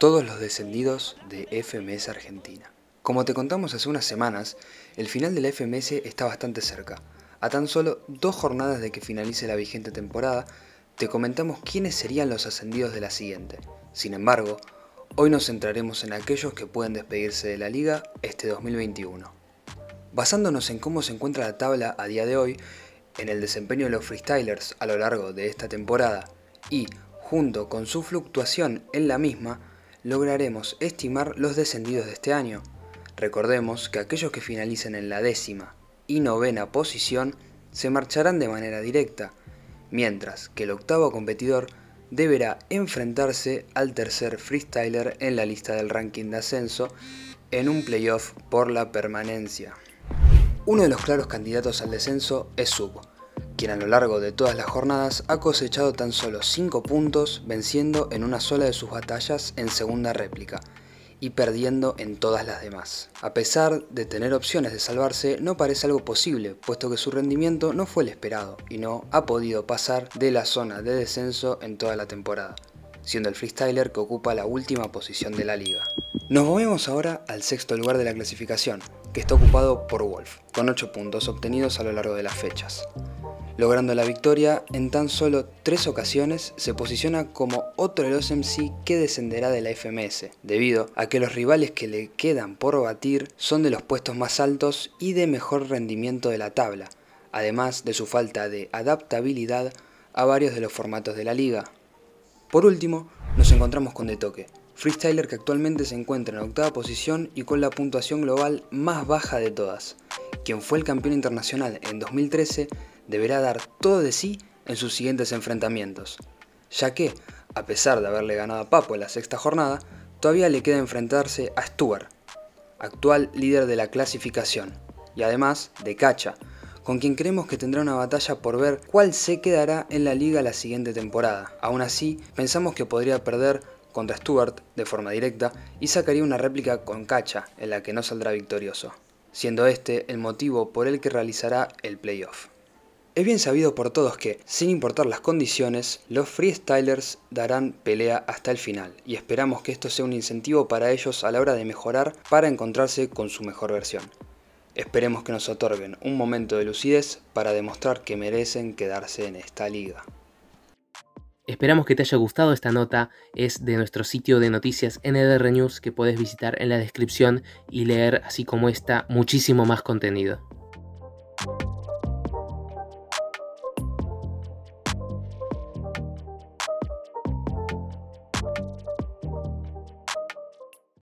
todos los descendidos de FMS Argentina. Como te contamos hace unas semanas, el final de la FMS está bastante cerca. A tan solo dos jornadas de que finalice la vigente temporada, te comentamos quiénes serían los ascendidos de la siguiente. Sin embargo, hoy nos centraremos en aquellos que pueden despedirse de la liga este 2021. Basándonos en cómo se encuentra la tabla a día de hoy, en el desempeño de los freestylers a lo largo de esta temporada y, junto con su fluctuación en la misma, lograremos estimar los descendidos de este año. Recordemos que aquellos que finalicen en la décima y novena posición se marcharán de manera directa, mientras que el octavo competidor deberá enfrentarse al tercer freestyler en la lista del ranking de ascenso en un playoff por la permanencia. Uno de los claros candidatos al descenso es Sub, quien a lo largo de todas las jornadas ha cosechado tan solo 5 puntos venciendo en una sola de sus batallas en segunda réplica y perdiendo en todas las demás. A pesar de tener opciones de salvarse, no parece algo posible, puesto que su rendimiento no fue el esperado y no ha podido pasar de la zona de descenso en toda la temporada, siendo el freestyler que ocupa la última posición de la liga. Nos movemos ahora al sexto lugar de la clasificación, que está ocupado por Wolf, con 8 puntos obtenidos a lo largo de las fechas. Logrando la victoria en tan solo tres ocasiones, se posiciona como otro de los MC que descenderá de la FMS, debido a que los rivales que le quedan por batir son de los puestos más altos y de mejor rendimiento de la tabla, además de su falta de adaptabilidad a varios de los formatos de la liga. Por último, nos encontramos con De Toque, freestyler que actualmente se encuentra en octava posición y con la puntuación global más baja de todas, quien fue el campeón internacional en 2013 deberá dar todo de sí en sus siguientes enfrentamientos, ya que, a pesar de haberle ganado a Papo en la sexta jornada, todavía le queda enfrentarse a Stuart, actual líder de la clasificación, y además de Cacha, con quien creemos que tendrá una batalla por ver cuál se quedará en la liga la siguiente temporada. Aún así, pensamos que podría perder contra Stuart de forma directa y sacaría una réplica con Cacha en la que no saldrá victorioso, siendo este el motivo por el que realizará el playoff. Es bien sabido por todos que, sin importar las condiciones, los freestylers darán pelea hasta el final y esperamos que esto sea un incentivo para ellos a la hora de mejorar para encontrarse con su mejor versión. Esperemos que nos otorguen un momento de lucidez para demostrar que merecen quedarse en esta liga. Esperamos que te haya gustado esta nota, es de nuestro sitio de noticias NDR News que puedes visitar en la descripción y leer así como esta muchísimo más contenido.